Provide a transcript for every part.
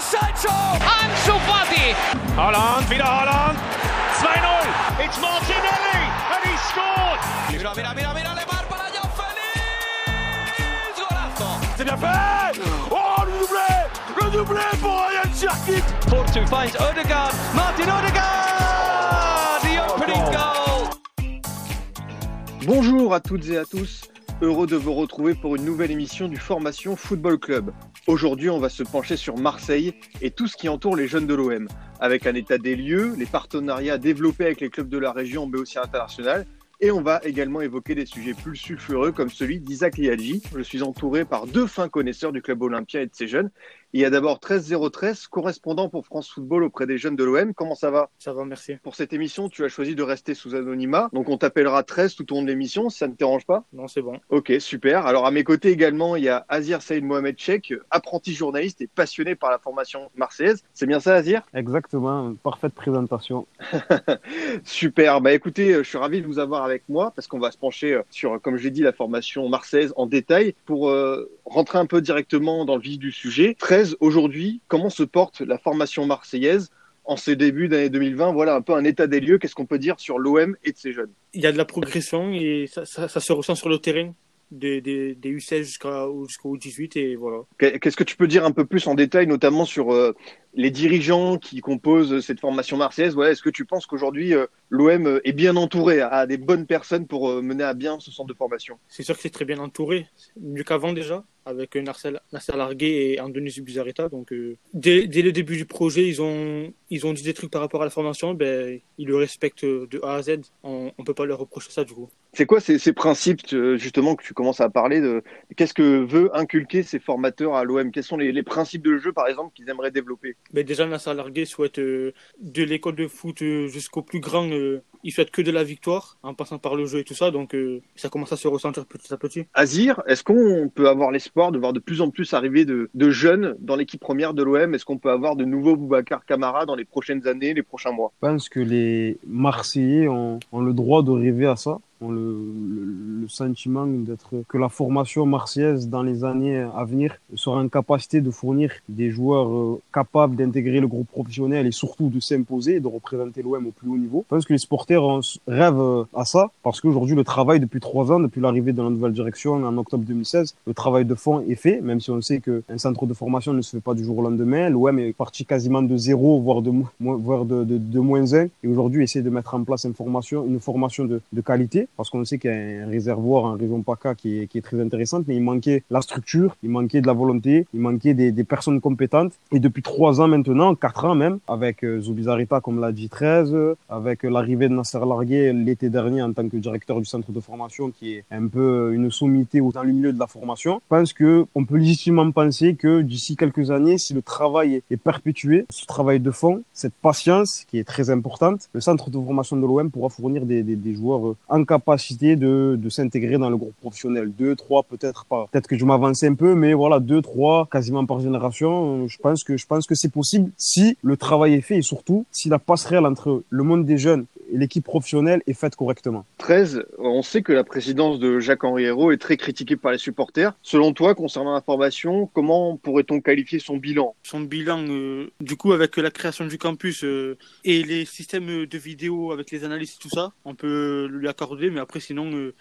Sancho! Ansu Fati! Holland, wieder Holland! 2-0! It's Martinelli! And he scored! Mira, mira, mira, mira, Lemar para Joao Félix! Golazo! C'est bien fait Oh, le doublé Le doublé pour Ryan Cherkit Porto finds Odegaard. Martin Odegaard! The opening goal! Bonjour à toutes et à tous, heureux de vous retrouver pour une nouvelle émission du Formation Football Club. Aujourd'hui, on va se pencher sur Marseille et tout ce qui entoure les jeunes de l'OM, avec un état des lieux, les partenariats développés avec les clubs de la région, mais aussi international. Et on va également évoquer des sujets plus sulfureux comme celui d'Isaac Liadji. Je suis entouré par deux fins connaisseurs du club olympien et de ses jeunes. Il y a d'abord 13013, correspondant pour France Football auprès des jeunes de l'OM. Comment ça va? Ça va, merci. Pour cette émission, tu as choisi de rester sous anonymat. Donc on t'appellera 13 tout au long de l'émission, si ça ne te dérange pas? Non, c'est bon. Ok, super. Alors à mes côtés également, il y a Azir Saïd Mohamed Cheikh, apprenti journaliste et passionné par la formation marseillaise. C'est bien ça, Azir? Exactement, parfaite présentation. Super. Bah écoutez, je suis ravi de vous avoir avec moi parce qu'on va se pencher sur, comme je l'ai dit, la formation marseillaise en détail pour euh, rentrer un peu directement dans le vif du sujet. 13 aujourd'hui, comment se porte la formation marseillaise en ces débuts d'année 2020 Voilà un peu un état des lieux. Qu'est-ce qu'on peut dire sur l'OM et de ses jeunes? Il y a de la progression et ça, ça, ça se ressent sur le terrain. Des, des, des U16 jusqu'au jusqu'au 18 et voilà. Qu'est-ce que tu peux dire un peu plus en détail, notamment sur euh, les dirigeants qui composent cette formation marseillaise? Ouais, Est-ce que tu penses qu'aujourd'hui euh, l'OM est bien entouré, a des bonnes personnes pour euh, mener à bien ce centre de formation? C'est sûr que c'est très bien entouré, mieux qu'avant déjà, avec Nasser, Nasser Largué et Andonis Buzareta. Donc euh, dès, dès, le début du projet, ils ont, ils ont dit des trucs par rapport à la formation, ben, ils le respectent de A à Z. On ne peut pas leur reprocher ça du coup. C'est quoi ces, ces, principes justement que tu commences à parler de Qu'est-ce que veut inculquer ces formateurs à l'OM Quels sont les, les, principes de jeu, par exemple, qu'ils aimeraient développer? Ben Déjà, Nasser Largué souhaite euh, de l'école de foot euh, jusqu'au plus grand. Euh, il souhaite que de la victoire, en passant par le jeu et tout ça. Donc, euh, ça commence à se ressentir petit à petit. Azir, est-ce qu'on peut avoir l'espoir de voir de plus en plus arriver de, jeunes dans l'équipe première de l'OM Est-ce qu'on peut avoir de nouveaux Boubacar Camara dans les prochaines années, les prochains mois? Je pense que les Marseillais ont le droit de rêver à ça ont le, le, le sentiment d'être que la formation marseillaise dans les années à venir sera en capacité de fournir des joueurs euh, capables d'intégrer le groupe professionnel et surtout de s'imposer, de représenter l'OM au plus haut niveau. Je pense que les supporters rêvent à ça parce qu'aujourd'hui le travail depuis trois ans, depuis l'arrivée de la nouvelle direction en octobre 2016, le travail de fond est fait, même si on sait qu'un centre de formation ne se fait pas du jour au lendemain. L'OM est parti quasiment de zéro, voire de, voire de, de moins un, et aujourd'hui essaie de mettre en place une formation, une formation de, de qualité parce qu'on sait qu'il y a un réservoir en région PACA qui est, très intéressante, mais il manquait la structure, il manquait de la volonté, il manquait des, personnes compétentes. Et depuis trois ans maintenant, quatre ans même, avec euh, Zubizarreta comme l'a dit 13, avec l'arrivée de Nasser Largué l'été dernier en tant que directeur du centre de formation, qui est un peu une sommité dans le milieu de la formation, je pense que on peut légitimement penser que d'ici quelques années, si le travail est, perpétué, ce travail de fond, cette patience qui est très importante, le centre de formation de l'OM pourra fournir des, des, joueurs en capacité de, de s'intégrer dans le groupe professionnel. Deux, trois, peut-être pas. Peut-être que je m'avance un peu, mais voilà, deux, trois, quasiment par génération. Je pense que je pense que c'est possible si le travail est fait et surtout si la passerelle entre le monde des jeunes l'équipe professionnelle est faite correctement. 13, on sait que la présidence de Jacques-Henri Hérault est très critiquée par les supporters. Selon toi, concernant la formation, comment pourrait-on qualifier son bilan? Son bilan, euh, du coup, avec la création du campus euh, et les systèmes de vidéo avec les analyses et tout ça, on peut lui accorder, mais après, sinon, euh,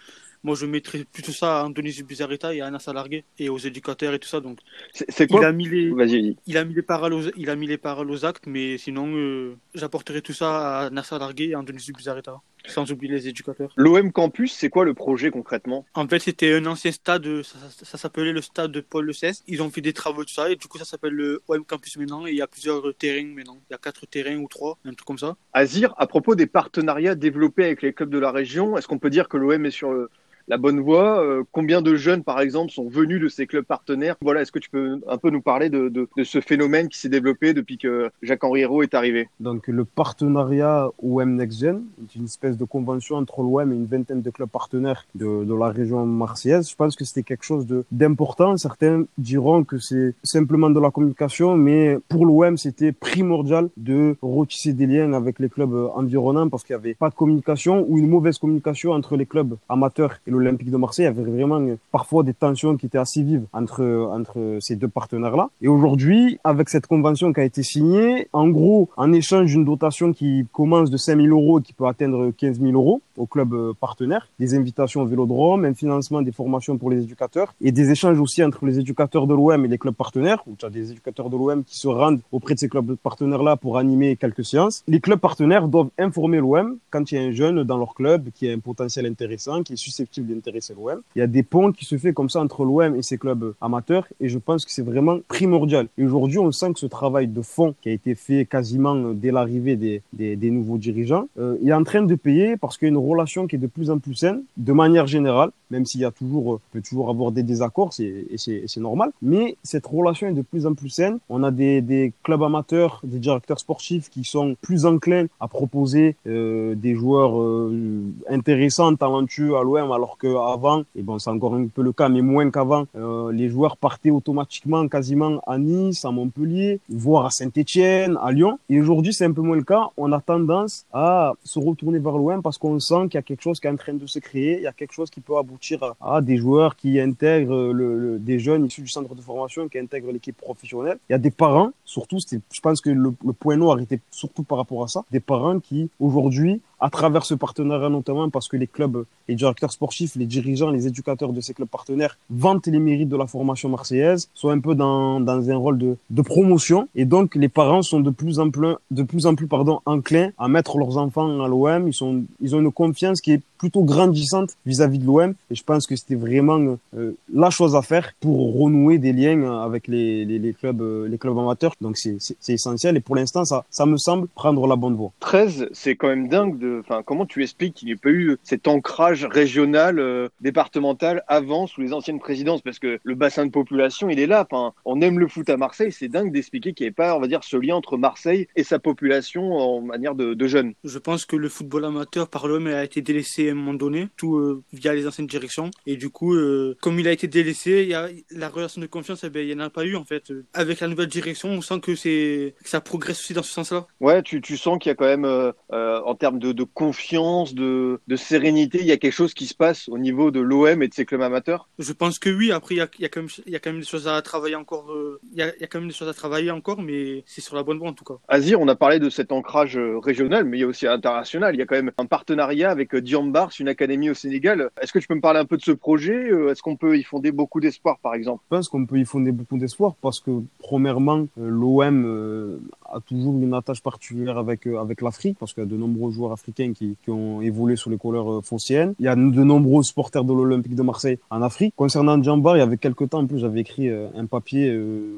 moi je mettrais plutôt ça à Anthony Bizarreta et à Anna Salargué et aux éducateurs et tout ça donc c'est quoi il a mis les il a mis les paroles aux, il a mis les paroles aux actes mais sinon euh, j'apporterai tout ça à Anna Salargué et à Anthony Bizarreta sans oublier les éducateurs. L'OM Campus, c'est quoi le projet concrètement? En fait, c'était un ancien stade, ça, ça, ça s'appelait le stade de Paul Le Cesse. Ils ont fait des travaux tout ça et du coup ça s'appelle le OM Campus maintenant et il y a plusieurs terrains maintenant. Il y a quatre terrains ou trois, un truc comme ça. Azir, à propos des partenariats développés avec les clubs de la région, est-ce qu'on peut dire que l'OM est sur le la bonne voie. Euh, combien de jeunes, par exemple, sont venus de ces clubs partenaires? Voilà, est-ce que tu peux un peu nous parler de, de, de ce phénomène qui s'est développé depuis que Jacques-Henri est arrivé? Donc, le partenariat OM Next Gen est une espèce de convention entre l'OM et une vingtaine de clubs partenaires de, de la région marseillaise. Je pense que c'était quelque chose d'important. Certains diront que c'est simplement de la communication, mais pour l'OM, c'était primordial de retisser des liens avec les clubs environnants parce qu'il n'y avait pas de communication ou une mauvaise communication entre les clubs amateurs et le l'Olympique de Marseille, il y avait vraiment parfois des tensions qui étaient assez vives entre, entre ces deux partenaires-là. Et aujourd'hui, avec cette convention qui a été signée, en gros, en échange d'une dotation qui commence de 5 000 euros et qui peut atteindre 15 000 euros au club euh, partenaire, des invitations au vélodrome, un financement des formations pour les éducateurs et des échanges aussi entre les éducateurs de l'OM et les clubs partenaires, où tu as des éducateurs de l'OM qui se rendent auprès de ces clubs partenaires-là pour animer quelques séances. Les clubs partenaires doivent informer l'OM quand il y a un jeune dans leur club qui a un potentiel intéressant, qui est susceptible d'intéresser l'OM. Il y a des ponts qui se fait comme ça entre l'OM et ses clubs amateurs et je pense que c'est vraiment primordial. Et aujourd'hui, on sent que ce travail de fond qui a été fait quasiment dès l'arrivée des, des, nouveaux dirigeants, euh, est en train de payer parce qu'il y a une relation qui est de plus en plus saine, de manière générale, même s'il y a toujours, euh, peut toujours avoir des désaccords, c'est, c'est, c'est normal. Mais cette relation est de plus en plus saine. On a des, des clubs amateurs, des directeurs sportifs qui sont plus enclins à proposer euh, des joueurs euh, intéressants, talentueux à l'OM, alors qu'avant, et bon, c'est encore un peu le cas, mais moins qu'avant, les joueurs partaient automatiquement quasiment à Nice, à Montpellier, voire à Saint-Etienne, à Lyon. Et aujourd'hui, c'est un peu moins le cas. On a tendance à se retourner vers l'OM parce qu'on sent qu'il y a quelque chose qui est en train de se créer, il y a quelque chose qui peut aboutir à, des joueurs qui intègrent le, des jeunes issus du centre de formation, qui intègrent l'équipe professionnelle. Il y a des parents, surtout, je pense que le, le point noir était surtout par rapport à ça, des parents qui aujourd'hui à travers ce partenariat notamment parce que les clubs, les directeurs sportifs, les dirigeants, les éducateurs de ces clubs partenaires vantent les mérites de la formation marseillaise, sont un peu dans, dans un rôle de, de promotion et donc les parents sont de plus en plus, de plus en plus pardon, enclins à mettre leurs enfants à l'OM. Ils, sont, ils ont une confiance qui est plutôt grandissante vis-à-vis de l'OM et je pense que c'était vraiment euh, la chose à faire pour renouer des liens avec les, les, les clubs, euh, les clubs amateurs. Donc c'est essentiel et pour l'instant ça, ça me semble prendre la bonne voie. 13, c'est quand même dingue de enfin, comment tu expliques qu'il n'y ait pas eu cet ancrage régional, euh, départemental avant sous les anciennes présidences? Parce que le bassin de population, il est là. Enfin, on aime le foot à Marseille. C'est dingue d'expliquer qu'il n'y ait pas, on va dire, ce lien entre Marseille et sa population en manière de, de jeunes. Je pense que le football amateur par l'homme a été délaissé à un moment donné, tout euh, via les anciennes directions. Et du coup, euh, comme il a été délaissé, il y a la relation de confiance, eh ben, il n'y en a pas eu en fait. Avec la nouvelle direction, on sent que c'est que ça progresse aussi dans ce sens-là. Ouais, tu, tu sens qu'il y a quand même, euh, euh en termes de, de confiance, de, de, sérénité, il y a quelque chose qui se passe au niveau de l'OM et de ses clubs amateurs? Je pense que oui. Après, il y a, y a, quand, même, il y a quand même des choses à travailler encore. Euh, il, y y a quand même des choses à travailler encore, mais c'est sur la bonne voie en tout cas. Azir, on a parlé de cet ancrage régional, mais il y a aussi international. Il y a quand même un partenariat avec Diambars, une académie au Sénégal. Est-ce que tu peux me parler un peu de ce projet? Est-ce qu'on peut y fonder beaucoup d'espoir, par exemple? Je pense qu'on peut y fonder beaucoup d'espoir parce que, premièrement, l'OM a toujours une attache particulière avec, avec l'Afrique parce qu'il y a de nombreux joueurs africains qui, qui, ont évolué sur les couleurs phocéennes. Il y a de nombreux supporters de l'Olympique de Marseille en Afrique. Concernant Djambar, il y avait quelques temps en plus, j'avais écrit un papier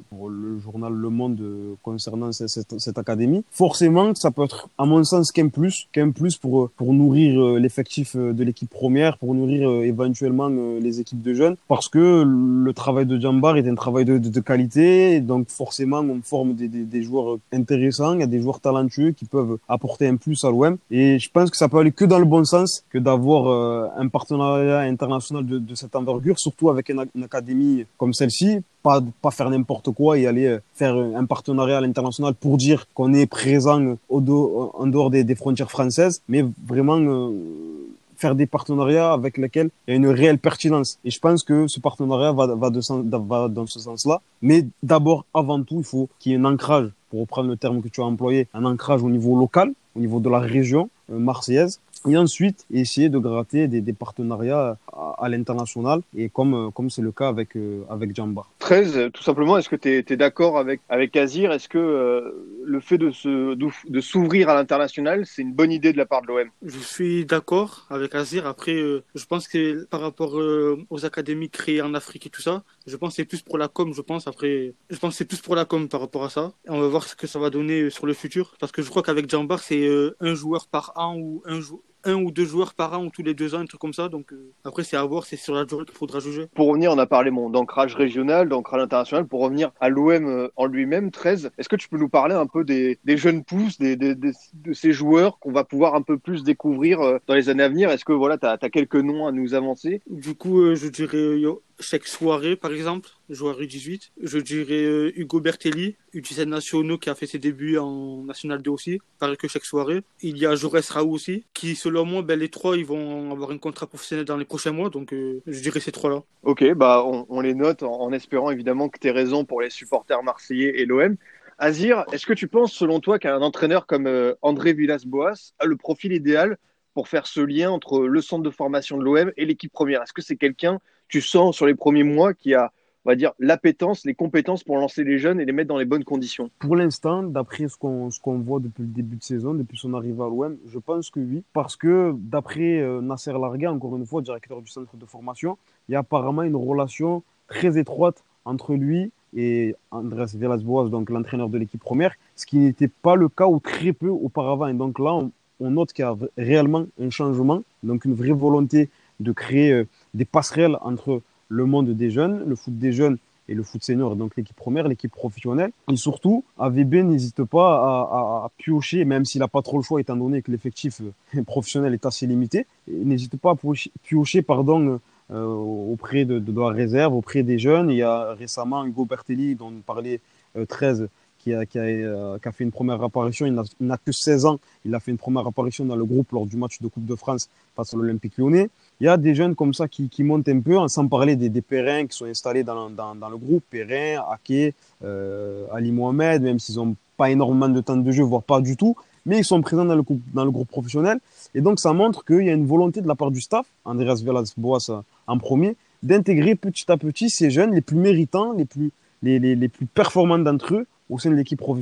pour le journal Le Monde concernant cette, cette, cette, académie. Forcément, ça peut être, à mon sens, qu'un plus, qu'un plus pour, pour nourrir l'effectif de l'équipe première, pour nourrir éventuellement les équipes de jeunes, parce que le travail de Djambar est un travail de, qualité, donc forcément, on forme des, des, des joueurs intéressants, a des joueurs talentueux qui peuvent apporter un plus à l'OM. Et je pense que ça peut aller que dans le bon sens que d'avoir euh, un partenariat international de, cette envergure, surtout avec une, académie comme celle-ci. Pas, pas faire n'importe quoi et aller faire un partenariat à l'international pour dire qu'on est présent au do, en dehors des, frontières françaises, mais vraiment euh, faire des partenariats avec lesquels il y a une réelle pertinence. Et je pense que ce partenariat va, va, dans ce sens-là. Mais d'abord, avant tout, il faut qu'il y ait un ancrage, pour reprendre le terme que tu as employé, un ancrage au niveau local, au niveau de la région euh, marseillaise, et ensuite essayer de gratter des, des partenariats à, à l'international. Et comme comme c'est le cas avec euh, avec Jambar. 13 tout simplement est-ce que tu es, es d'accord avec avec Azir? Est-ce que euh, le fait de se de s'ouvrir à l'international c'est une bonne idée de la part de l'OM Je suis d'accord avec Azir. Après euh, je pense que par rapport euh, aux académies créées en Afrique et tout ça je pense c'est plus pour la com je pense. Après je pense c'est plus pour la com par rapport à ça. Et on va voir ce que ça va donner sur le futur. Parce que je crois qu'avec Jambar c'est euh, un joueur par an ou un joueur un ou deux joueurs par an ou tous les deux ans, un truc comme ça. Donc euh, après, c'est à voir, c'est sur la durée qu'il faudra juger. Pour revenir, on a parlé bon, d'ancrage régional, d'ancrage international. Pour revenir à l'OM euh, en lui-même, 13, est-ce que tu peux nous parler un peu des, des jeunes pousses, des, des, des, de ces joueurs qu'on va pouvoir un peu plus découvrir euh, dans les années à venir? Est-ce que voilà, tu as, as, quelques noms à nous avancer? Du coup, euh, je dirais chaque soirée, par exemple, joueur U18. Je dirais euh, Hugo Bertelli, U17 nationaux qui a fait ses débuts en National 2 aussi, pareil que chaque soirée. Il y a Jaurès Raoult aussi, qui selon moi, ben, les trois, ils vont avoir un contrat professionnel dans les prochains mois, donc euh, je dirais ces trois-là. Ok, bah on, les note en, en, espérant évidemment que tu aies raison pour les supporters marseillais et l'OM. Azir, est-ce que tu penses, selon toi, qu'un entraîneur comme euh, André Villas-Boas a le profil idéal pour faire ce lien entre le centre de formation de l'OM et l'équipe première Est-ce que c'est quelqu'un, tu sens sur les premiers mois, qui a, on va dire, l'appétence, les compétences pour lancer les jeunes et les mettre dans les bonnes conditions? Pour l'instant, d'après ce qu'on voit depuis le début de saison, depuis son arrivée à l'OM, je pense que oui. Parce que d'après euh, Nasser Larga, encore une fois, directeur du centre de formation, il y a apparemment une relation très étroite entre lui et Andrés Villas-Boas, donc l'entraîneur de l'équipe première, ce qui n'était pas le cas ou très peu auparavant. Et donc là, on, on note qu'il y a réellement un changement, donc une vraie volonté de créer euh, des passerelles entre le monde des jeunes, le foot des jeunes et le foot senior, donc l'équipe première, l'équipe professionnelle. Et surtout, AVB n'hésite pas à, piocher, même s'il n'a pas trop le choix, étant donné que l'effectif euh, professionnel est assez limité, n'hésite pas à piocher pardon, euh, auprès de, la réserve, auprès des jeunes. Il y a récemment Hugo Bertelli, dont on parlait euh, 13, qui a, qui, a, euh, qui a, fait une première apparition. Il n'a que 16 ans. Il a fait une première apparition dans le groupe lors du match de Coupe de France face à l'Olympique lyonnais. Il y a des jeunes comme ça qui, qui montent un peu, sans parler des, des Perrins qui sont installés dans, dans, dans le groupe. Perrin, Ake, euh, Ali Mohamed, même s'ils n'ont pas énormément de temps de jeu, voire pas du tout. Mais ils sont présents dans le, groupe, dans le groupe professionnel. Et donc, ça montre qu'il y a une volonté de la part du staff, Andreas Villas-Boas en premier, d'intégrer petit à petit ces jeunes les plus méritants, les plus, les, les, les plus performants d'entre eux au sein de l'équipe prof,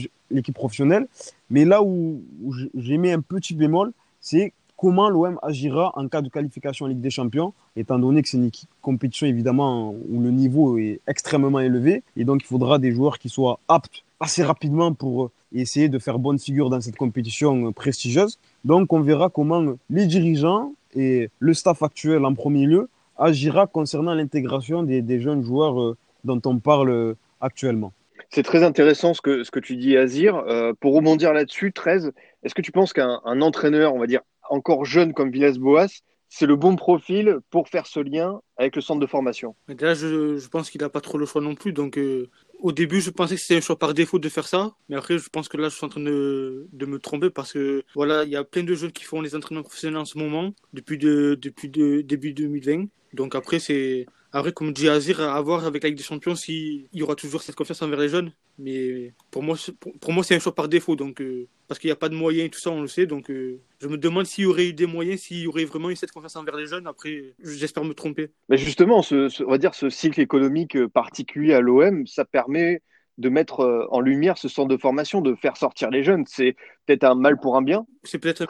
professionnelle. Mais là où, où j'ai mis un petit bémol, c'est comment l'OM agira en cas de qualification en Ligue des Champions, étant donné que c'est une compétition évidemment où le niveau est extrêmement élevé, et donc il faudra des joueurs qui soient aptes assez rapidement pour essayer de faire bonne figure dans cette compétition prestigieuse. Donc on verra comment les dirigeants et le staff actuel en premier lieu agira concernant l'intégration des, des, jeunes joueurs dont on parle actuellement. C'est très intéressant ce que, ce que tu dis, Azir. Euh, pour rebondir là-dessus, 13, est-ce que tu penses qu'un entraîneur, on va dire, encore jeune comme Villas-Boas, c'est le bon profil pour faire ce lien avec le centre de formation? Là, je, je pense qu'il n'a pas trop le choix non plus. Donc, euh, au début, je pensais que c'était un choix par défaut de faire ça. Mais après, je pense que là, je suis en train de, de me tromper parce que voilà, il y a plein de jeunes qui font les entraînements professionnels en ce moment, depuis, de, depuis de, début 2020. Donc après, c'est après, comme dit Azir, à voir avec la Ligue des Champions s'il y aura toujours cette confiance envers les jeunes. Mais pour moi, pour, moi c'est un choix par défaut. Donc, euh, parce qu'il n'y a pas de moyens et tout ça, on le sait. Donc, euh, je me demande s'il y aurait eu des moyens, s'il y aurait vraiment eu cette confiance envers les jeunes. Après, j'espère me tromper. Mais justement, ce, ce, on va dire ce cycle économique particulier à l'OM, ça permet de mettre en lumière ce centre de formation, de faire sortir les jeunes. C'est peut-être un mal pour un bien. C'est peut-être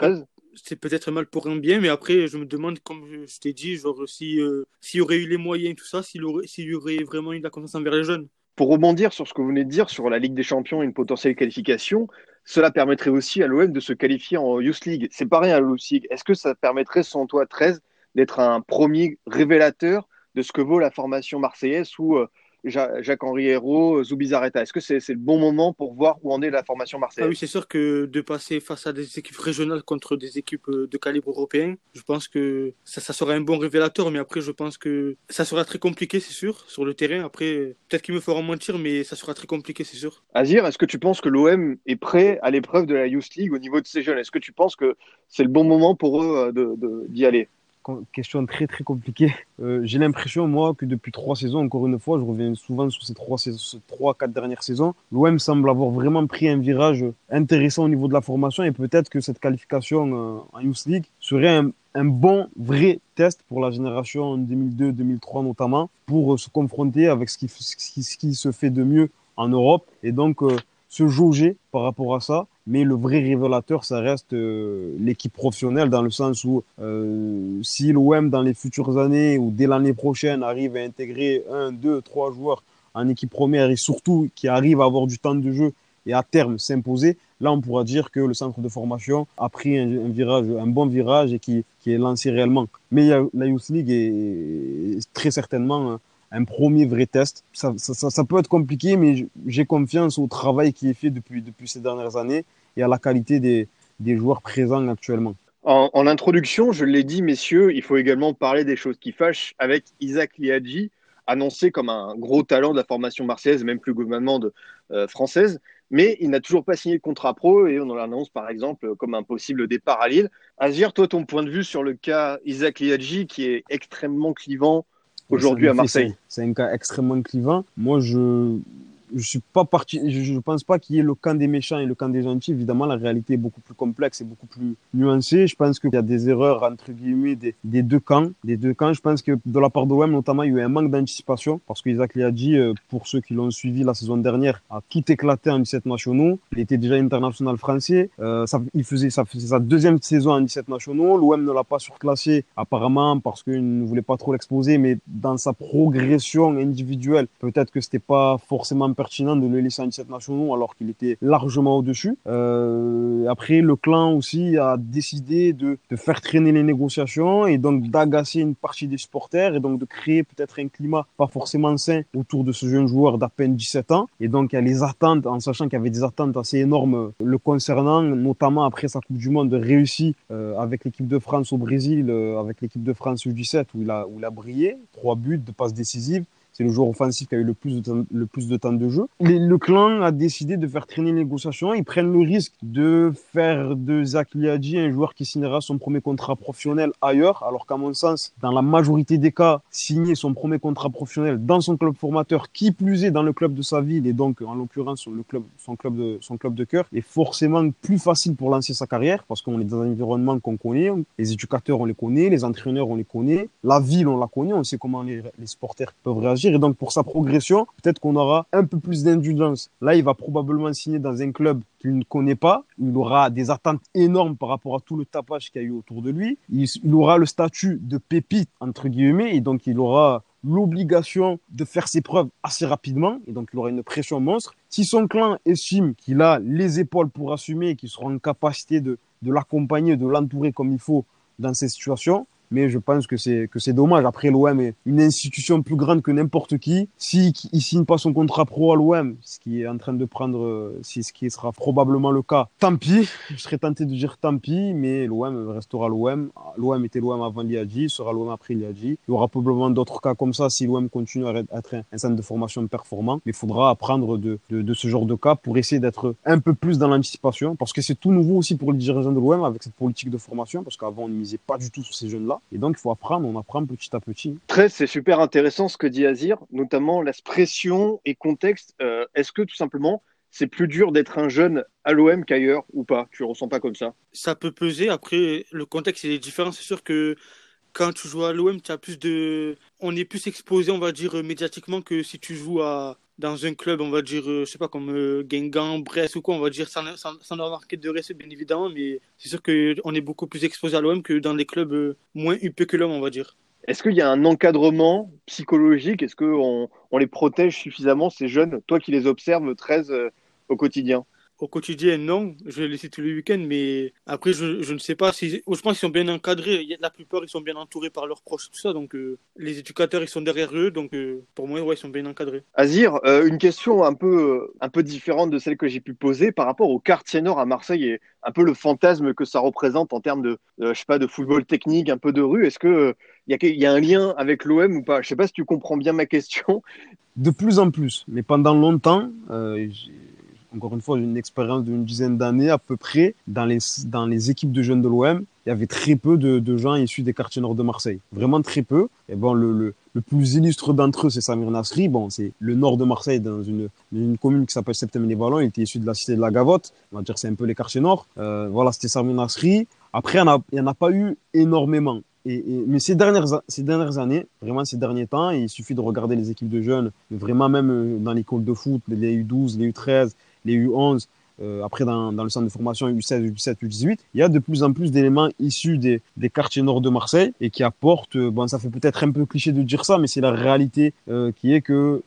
c'est peut-être mal pour un bien, mais après, je me demande, comme je t'ai dit, genre, si, euh, s'il y aurait eu les moyens et tout ça, s'il, aurait, y aurait vraiment eu de la confiance envers les jeunes. Pour rebondir sur ce que vous venez de dire sur la Ligue des Champions et une potentielle qualification, cela permettrait aussi à l'OM de se qualifier en Youth League. C'est pareil à l'Outh League. Est-ce que ça permettrait, selon toi, 13, d'être un premier révélateur de ce que vaut la formation marseillaise ou euh, Jacques-Henri Hérault, Zubizarreta. Est-ce que c'est le bon moment pour voir où en est la formation marseillaise? Ah Oui, c'est sûr que de passer face à des équipes régionales contre des équipes de calibre européen, je pense que ça, ça sera un bon révélateur, mais après, je pense que ça sera très compliqué, c'est sûr, sur le terrain. Après, peut-être qu'ils me feront mentir, mais ça sera très compliqué, c'est sûr. Azir, est-ce que tu penses que l'OM est prêt à l'épreuve de la Youth League au niveau de ces jeunes? Est-ce que tu penses que c'est le bon moment pour eux d'y aller? Question très très compliquée. Euh, J'ai l'impression, moi, que depuis trois saisons, encore une fois, je reviens souvent sur ces trois, trois quatre dernières saisons, l'OM semble avoir vraiment pris un virage intéressant au niveau de la formation et peut-être que cette qualification euh, en Youth League serait un, bon, vrai test pour la génération 2002-2003 notamment, pour euh, se confronter avec ce qui, ce qui, se fait de mieux en Europe et donc se jauger par rapport à ça mais le vrai révélateur, ça reste euh, l'équipe professionnelle dans le sens où euh, si l'OM dans les futures années ou dès l'année prochaine arrive à intégrer un, deux, trois joueurs en équipe première et surtout qui arrive à avoir du temps de jeu et à terme s'imposer, là on pourra dire que le centre de formation a pris un, virage, un bon virage et qui, est lancé réellement. Mais la Youth League est, est très certainement un premier vrai test. Ça, peut être compliqué, mais j'ai confiance au travail qui est fait depuis, ces dernières années et à la qualité des, joueurs présents actuellement. En, introduction, je l'ai dit, messieurs, il faut également parler des choses qui fâchent avec Isaac Liadji. annoncé comme un gros talent de la formation marseillaise, même plus de, euh, française. Mais il n'a toujours pas signé de contrat pro et on l'annonce par exemple comme un possible départ à Lille. Azir, toi, ton point de vue sur le cas Isaac Liadji qui est extrêmement clivant aujourd'hui à Marseille C'est un cas extrêmement clivant. Moi, je je suis pas parti, je, ne pense pas qu'il y ait le camp des méchants et le camp des gentils. Évidemment, la réalité est beaucoup plus complexe et beaucoup plus nuancée. Je pense qu'il y a des erreurs, entre guillemets, des, deux camps, des deux camps. Je pense que de la part de notamment, il y a eu un manque d'anticipation parce qu'Isaac Liadji, euh, pour ceux qui l'ont suivi la saison dernière, a tout éclaté en 17 nationaux. Il était déjà international français. Euh, il faisait sa deuxième saison en 17 nationaux. L'OM ne l'a pas surclassé, apparemment, parce qu'il ne voulait pas trop l'exposer, mais dans sa progression individuelle, peut-être que c'était pas forcément pertinent de le laisser en 17 nationaux alors qu'il était largement au-dessus. Euh, après, le clan aussi a décidé de, de, faire traîner les négociations et donc d'agacer une partie des supporters et donc de créer peut-être un climat pas forcément sain autour de ce jeune joueur d'à peine 17 ans. Et donc, il y a les attentes, en sachant qu'il y avait des attentes assez énormes le concernant, notamment après sa Coupe du Monde réussie euh, avec l'équipe de France au Brésil, euh, avec l'équipe de France U17 où il a, où il a brillé, trois buts, de passes décisives. C'est le joueur offensif qui a eu le plus de temps, le plus de, temps de jeu. le clan a décidé de faire traîner les négociations. Ils prennent le risque de faire de Zach Liadji un joueur qui signera son premier contrat professionnel ailleurs, alors qu'à mon sens, dans la majorité des cas, signer son premier contrat professionnel dans son club formateur, qui plus est dans le club de sa ville, et donc en l'occurrence le club, son club de son club de cœur, est forcément plus facile pour lancer sa carrière parce qu'on est dans un environnement qu'on connaît, les éducateurs on les connaît, les entraîneurs on les connaît, la ville on la connaît, on sait comment les, les peuvent réagir et donc, pour sa progression, peut-être qu'on aura un peu plus d'indulgence. Là, il va probablement signer dans un club qu'il ne connaît pas. Il aura des attentes énormes par rapport à tout le tapage qu'il y a eu autour de lui. Il, aura le statut de pépite, entre guillemets, et donc il aura l'obligation de faire ses preuves assez rapidement, et donc il aura une pression monstre. Si son clan estime qu'il a les épaules pour assumer et qu'il sera en capacité de, de l'accompagner, de l'entourer comme il faut dans ces situations, mais je pense que c'est que c'est dommage. Après, l'OM est une institution plus grande que n'importe qui. Si il signe pas son contrat pro à l'OM, ce qui est en train de prendre, ce qui sera probablement le cas, tant pis. Je serais tenté de dire tant pis, mais l'OM restera l'OM. L'OM était l'OM avant Liadji, sera l'OM après Liadji. Il y aura probablement d'autres cas comme ça si l'OM continue à être un centre de formation performant. Mais il faudra apprendre de, de, de ce genre de cas pour essayer d'être un peu plus dans l'anticipation, parce que c'est tout nouveau aussi pour les dirigeants de l'OM avec cette politique de formation, parce qu'avant on ne misait pas du tout sur ces jeunes-là. Et donc, il faut apprendre, on apprend petit à petit. Très, c'est super intéressant ce que dit Azir, notamment l'expression et contexte. Euh, est-ce que tout simplement, c'est plus dur d'être un jeune à l'OM qu'ailleurs ou pas? Tu le ressens pas comme ça? Ça peut peser. Après, le contexte est différent. C'est sûr que quand tu joues à l'OM, tu as plus de. On est plus exposé, on va dire, médiatiquement que si tu joues à, dans un club, on va dire, euh, je sais pas, comme euh, Guingamp, Brest ou quoi, on va dire, sans, sans, sans de respect, bien évidemment, mais c'est sûr qu'on est beaucoup plus exposé à l'OM que dans des clubs euh, moins huppés que l'OM, on va dire. Est-ce qu'il y a un encadrement psychologique? Est-ce qu'on on les protège suffisamment, ces jeunes, toi qui les observes 13 au quotidien? Au quotidien, non. Je les laisse tous les week-ends, mais après, je, je, ne sais pas si. Je pense qu'ils sont bien encadrés. La plupart, ils sont bien entourés par leurs proches, tout ça. Donc, euh, les éducateurs, ils sont derrière eux. Donc, euh, pour moi, ouais, ils sont bien encadrés. Azir, euh, une question un peu, un peu différente de celle que j'ai pu poser par rapport au quartier nord à Marseille et un peu le fantasme que ça représente en termes de, je sais pas, de football technique, un peu de rue. Est-ce que il y, y, a un lien avec l'OM ou pas? Je sais pas si tu comprends bien ma question. De plus en plus, mais pendant longtemps, encore une fois, une expérience d'une dizaine d'années à peu près, dans les, dans les équipes de jeunes de l'OM, il y avait très peu de, de, gens issus des quartiers nord de Marseille. Vraiment très peu. Et bon, le, le, plus illustre d'entre eux, c'est Samir Nasri. Bon, c'est le nord de Marseille, dans une, une commune qui s'appelle Septembre-les-Vallons. Il était issu de la cité de la Gavotte. On va dire c'est un peu les quartiers nord. Euh, voilà, c'était Samir Nasri. Après, il n'y en, a pas eu énormément. Et, mais ces dernières, ces dernières années, vraiment ces derniers temps, il suffit de regarder les équipes de jeunes, vraiment même euh, dans l'école de foot, les U12, les U13, les U11, euh, après dans, le centre de formation U16, U17, U18, il y a de plus en plus d'éléments issus des, quartiers nord de Marseille et qui apportent, euh, bon ça fait peut-être un peu cliché de dire ça, mais c'est la réalité euh, qui est que,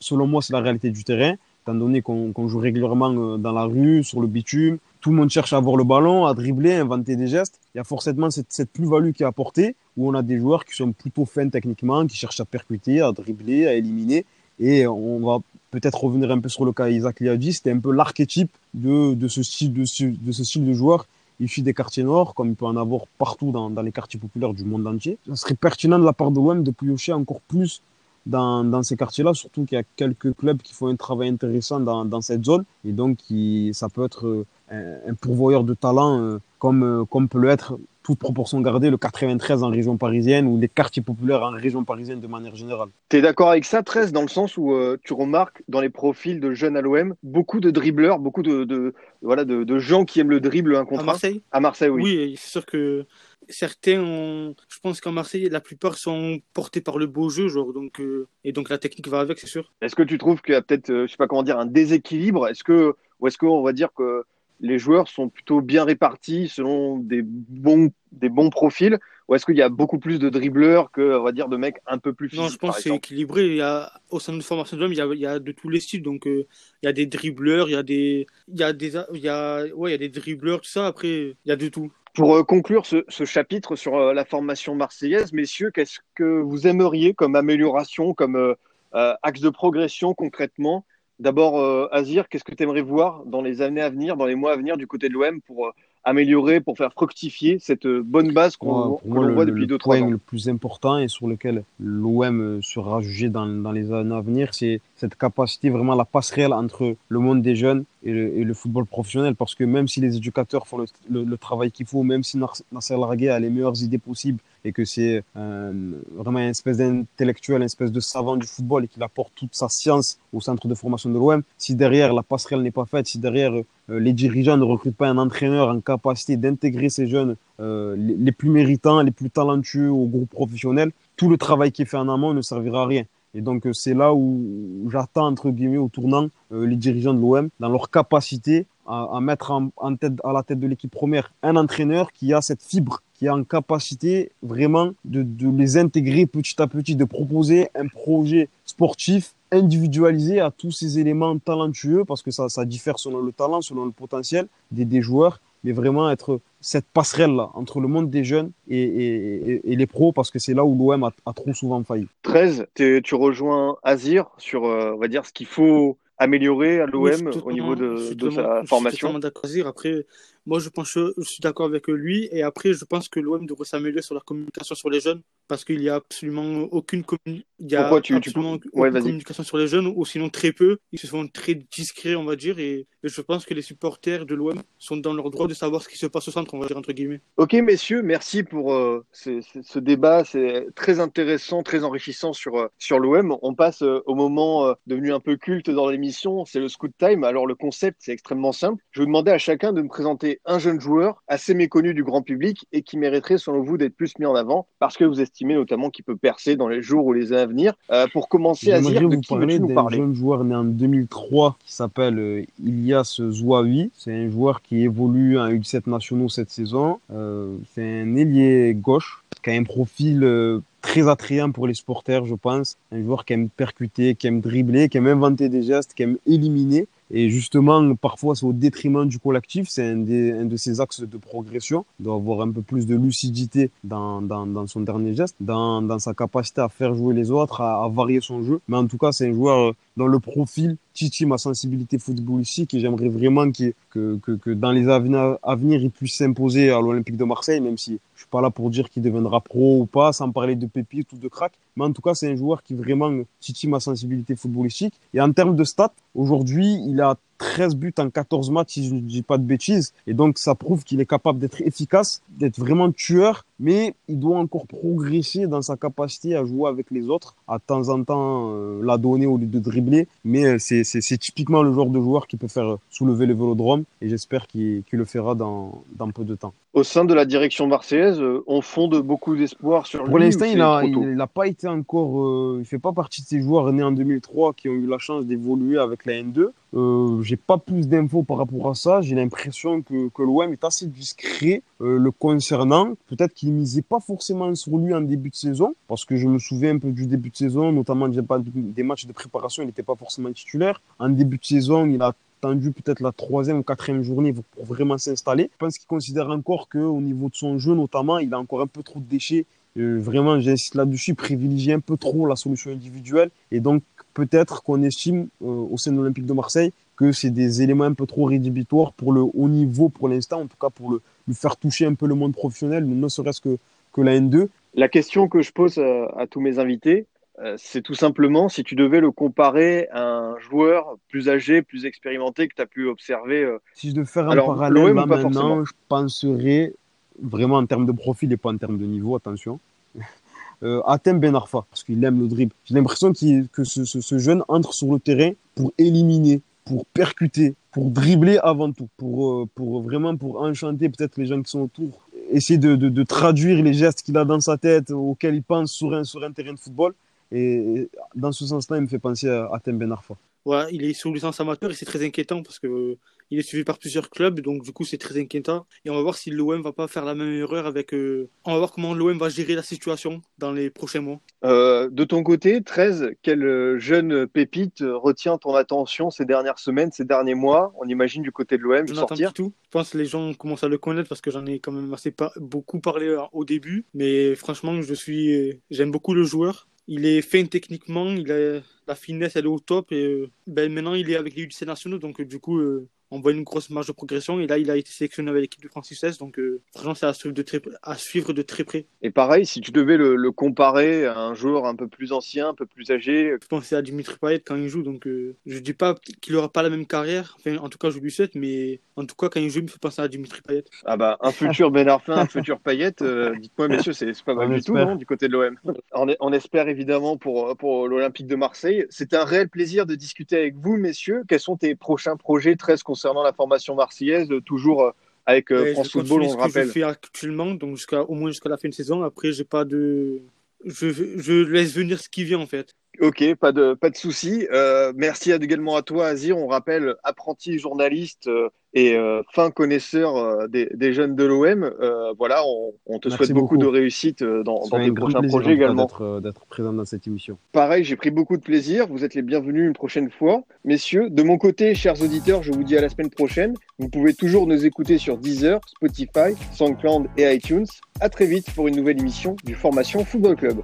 selon moi c'est la réalité du terrain, étant donné qu'on qu joue régulièrement dans la rue, sur le bitume, tout le monde cherche à avoir le ballon, à dribbler, à inventer des gestes. Il y a forcément cette plus-value qui est apportée, où on a des joueurs qui sont plutôt fins techniquement, qui cherchent à percuter, à dribbler, à éliminer. Et on va peut-être revenir un peu sur le cas Isaac Liadji, c'était un peu l'archétype de, de, ce style de, de ce style de joueur issu des quartiers nord, comme il peut en avoir partout dans, dans les quartiers populaires du monde entier. Ça serait pertinent de la part de l'OM de piocher encore plus dans, dans ces quartiers-là, surtout qu'il y a quelques clubs qui font un travail intéressant dans, dans cette zone. Et donc, qui, ça peut être un, un pourvoyeur de talent comme, comme peut l'être toute proportion gardée, le 93 en région parisienne ou les quartiers populaires en région parisienne de manière générale. Tu es d'accord avec ça, 13, dans le sens où euh, tu remarques dans les profils de jeunes à l'OM beaucoup de dribbleurs, beaucoup de, de voilà, de, de, gens qui aiment le dribble un contre À Marseille? À Marseille, oui. Oui, c'est sûr que certains, ont... je pense qu'en Marseille, la plupart sont portés par le beau jeu, genre, donc, euh... et donc la technique va avec, c'est sûr. Est-ce que tu trouves qu'il y a peut-être, euh, je sais pas comment dire, un déséquilibre? Est-ce que, ou est-ce qu'on va dire que les joueurs sont plutôt bien répartis selon des bons, des bons profils ou est-ce qu'il y a beaucoup plus de dribbleurs que, on va dire, de mecs un peu plus physiques Non, je pense que c'est équilibré. Il y a, au sein de formation de l'homme, il, il, y a de tous les styles. Donc, euh, il y a des dribbleurs, il y a des, il y a des, il y a, ouais, il y a des dribbleurs, tout ça. Après, il y a de tout. Pour euh, conclure ce, ce, chapitre sur euh, la formation marseillaise, messieurs, qu'est-ce que vous aimeriez comme amélioration, comme axe de progression concrètement D'abord, euh, Azir, qu'est-ce que tu aimerais voir dans les années à venir, dans les mois à venir du côté de l'OM pour euh, améliorer, pour faire fructifier cette bonne base qu'on ouais, voit depuis 2-3 ans? Le plus important et sur lequel l'OM sera jugé dans, dans, les années à venir, c'est cette capacité, vraiment la passerelle entre le monde des jeunes et le, et le, football professionnel. Parce que même si les éducateurs font le, le, le travail qu'il faut, même si Nasser Largué a les meilleures idées possibles et que c'est euh, vraiment une espèce d'intellectuel, une espèce de savant du football et qu'il apporte toute sa science au centre de formation de l'OM, si derrière la passerelle n'est pas faite, si derrière euh, les dirigeants ne recrutent pas un entraîneur en capacité d'intégrer ces jeunes euh, les, plus méritants, les plus talentueux au groupe professionnel, tout le travail qui est fait en amont ne servira à rien. Et donc c'est là où j'attends entre guillemets au tournant les dirigeants de l'OM dans leur capacité à, mettre en, à la tête de l'équipe première un entraîneur qui a cette fibre, qui est en capacité vraiment de, de les intégrer petit à petit, de proposer un projet sportif individualisé à tous ces éléments talentueux parce que ça, ça diffère selon le talent, selon le potentiel des, des joueurs, mais vraiment être cette passerelle-là entre le monde des jeunes et, et, et les pros parce que c'est là où l'OM a, trop souvent failli. 13, tu rejoins Azir sur, euh, on va dire, ce qu'il faut améliorer à l'OM au niveau de, de sa formation. Je suis Après, moi, je pense je suis d'accord avec lui. Et après, je pense que l'OM devrait s'améliorer sur la communication sur les jeunes parce qu'il n'y a absolument aucune, commun... il y a Pourquoi tu, absolument tu... Ouais, aucune communication sur les jeunes, ou sinon très peu. Ils se font très discrets, on va dire. Et, et je pense que les supporters de l'OM sont dans leur droit de savoir ce qui se passe au centre, on va dire entre guillemets. Ok, messieurs, merci pour euh, ce, ce, débat. C'est très intéressant, très enrichissant sur, euh, sur l'OM. On passe euh, au moment devenu un peu culte dans l'émission, c'est le Scoot Time. Alors, le concept, c'est extrêmement simple. Je vais demander à chacun de me présenter un jeune joueur assez méconnu du grand public et qui mériterait, selon vous, d'être plus mis en avant parce que vous estimez notamment qu'il peut percer dans les jours ou les années Euh, pour commencer à dire, de qui veux-tu nous parler jeune joueur né en 2003 qui s'appelle euh, Ilias Zouaoui. C'est un joueur qui évolue en U17 nationaux cette saison. Euh, c'est un ailier gauche qui a un profil très attrayant pour les supporters, je pense. Un joueur qui aime percuter, qui aime dribbler, qui aime inventer des gestes, qui aime éliminer. Et justement, parfois, c'est au détriment du collectif. C'est un, un, de ses axes de progression. Il doit avoir un peu plus de lucidité dans, dans, dans son dernier geste, dans, dans, sa capacité à faire jouer les autres, à, à varier son jeu. Mais en tout cas, c'est un joueur dont le profil titille ma sensibilité footballistique et j'aimerais vraiment qu que, que, dans les avenirs il puisse s'imposer à l'Olympique de Marseille, même si je suis pas là pour dire qu'il deviendra pro ou pas, sans parler de pépite ou de crack. Mais en tout cas, c'est un joueur qui vraiment titille ma sensibilité footballistique. Et en termes de stats, aujourd'hui, il a 13 buts en 14 matchs, si je ne dis pas de bêtises. Et donc, ça prouve qu'il est capable d'être efficace, d'être vraiment tueur, mais il doit encore progresser dans sa capacité à jouer avec les autres, à temps en temps euh, la donner au lieu de dribbler. Mais c'est typiquement le genre de joueur qui peut faire soulever le vélodrome et j'espère qu'il qu le fera dans, dans peu de temps. Au sein de la direction marseillaise, on fonde beaucoup d'espoir sur lui. Pour l'instant, il n'a pas été encore, euh, il fait pas partie de ces joueurs nés en 2003 qui ont eu la chance d'évoluer avec la N2. Euh, j'ai pas plus d'infos par rapport à ça. J'ai l'impression que, que l'OM est assez discret euh, le concernant. Peut-être qu'il misait pas forcément sur lui en début de saison, parce que je me souviens un peu du début de saison, notamment des matchs de préparation, il n'était pas forcément titulaire. En début de saison, il a peut-être la troisième ou quatrième journée pour vraiment s'installer. Je pense qu'il considère encore qu'au niveau de son jeu, notamment, il a encore un peu trop de déchets. Euh, vraiment, j'insiste là-dessus, privilégier un peu trop la solution individuelle. Et donc, peut-être qu'on estime euh, au sein de l'Olympique de Marseille que c'est des éléments un peu trop rédhibitoires pour le haut niveau pour l'instant, en tout cas pour le, faire toucher un peu le monde professionnel, ne serait-ce que, que la N2. La question que je pose à, à tous mes invités, Euh, c'est tout simplement si tu devais le comparer à un joueur plus âgé, plus expérimenté que tu as pu observer. euh, Si je devais faire un Alors, parallèle là pas maintenant, je penserais vraiment en termes de profil et pas en termes de niveau, attention. Euh, Atem Ben Arfa, parce qu'il aime le dribble. J'ai l'impression qu'il- que ce, ce- ce jeune entre sur le terrain pour éliminer, pour percuter, pour dribbler avant tout, pour, euh, pour vraiment pour enchanter peut-être les gens qui sont autour, essayer de, de, de traduire les gestes qu'il a dans sa tête, auxquels il pense sur un, sur un terrain de football. Et dans ce sens-là, il me fait penser à Atem Ben Arfa. Voilà, il est sous licence amateur et c'est très inquiétant parce que euh, il est suivi par plusieurs clubs, donc du coup c'est très inquiétant. Et on va voir si l'OM va pas faire la même erreur avec. euh, On va voir comment l'OM va gérer la situation dans les prochains mois. Euh, de ton côté, 13, quel euh, jeune pépite retient ton attention ces dernières semaines, ces derniers mois? On imagine du côté de l'OM sortir. Pitou, je pense que les gens commencent à le connaître parce que j'en ai quand même assez pas, beaucoup parlé au début. Mais franchement, je suis, j'aime beaucoup le joueur. Il est fin techniquement, il a la finesse, elle est au top. Et euh, ben, maintenant, il est avec les U17 nationaux, donc euh, du coup, euh, on voit une grosse marge de progression. Et là, il a été sélectionné avec l'équipe de France 16 donc euh, franchement, c'est à suivre de très, à suivre de très près. Et pareil, si tu devais le, le comparer à un joueur un peu plus ancien, un peu plus âgé, Je pensais à Dimitri Payet quand il joue, donc euh, je dis pas qu'il aura pas la même carrière. Enfin, en tout cas, je lui souhaite, mais en tout cas, quand il joue, il me fait penser à Dimitri Payet. ah bah, un futur Ben Arfa, un futur Payet, euh, dites-moi messieurs, c'est c'est pas mal On du tout, non, du côté de l'OM. On, est- on espère évidemment pour, pour l'Olympique de Marseille. C'est un réel plaisir de discuter avec vous, messieurs. Quels sont tes prochains projets, 13, concernant la formation marseillaise, toujours euh, avec euh, Ouais, France Football, on ce le que je rappelle fais actuellement, donc jusqu'à au moins jusqu'à la fin de saison. Après, j'ai pas de, je, je laisse venir ce qui vient en fait. Ok, pas de, pas de souci. Euh, merci également à toi, Azir. On rappelle, apprenti journaliste euh, et euh, fin connaisseur des, des jeunes de l'OM. Voilà, on, on te Merci souhaite beaucoup, de réussite dans, dans tes prochains projets également. d'être, d'être présent dans cette émission. Pareil, j'ai pris beaucoup de plaisir. Vous êtes les bienvenus une prochaine fois. Messieurs, de mon côté, chers auditeurs, je vous dis à la semaine prochaine. Vous pouvez toujours nous écouter sur Deezer, Spotify, SoundCloud et iTunes. À très vite pour une nouvelle émission du Formation Football Club.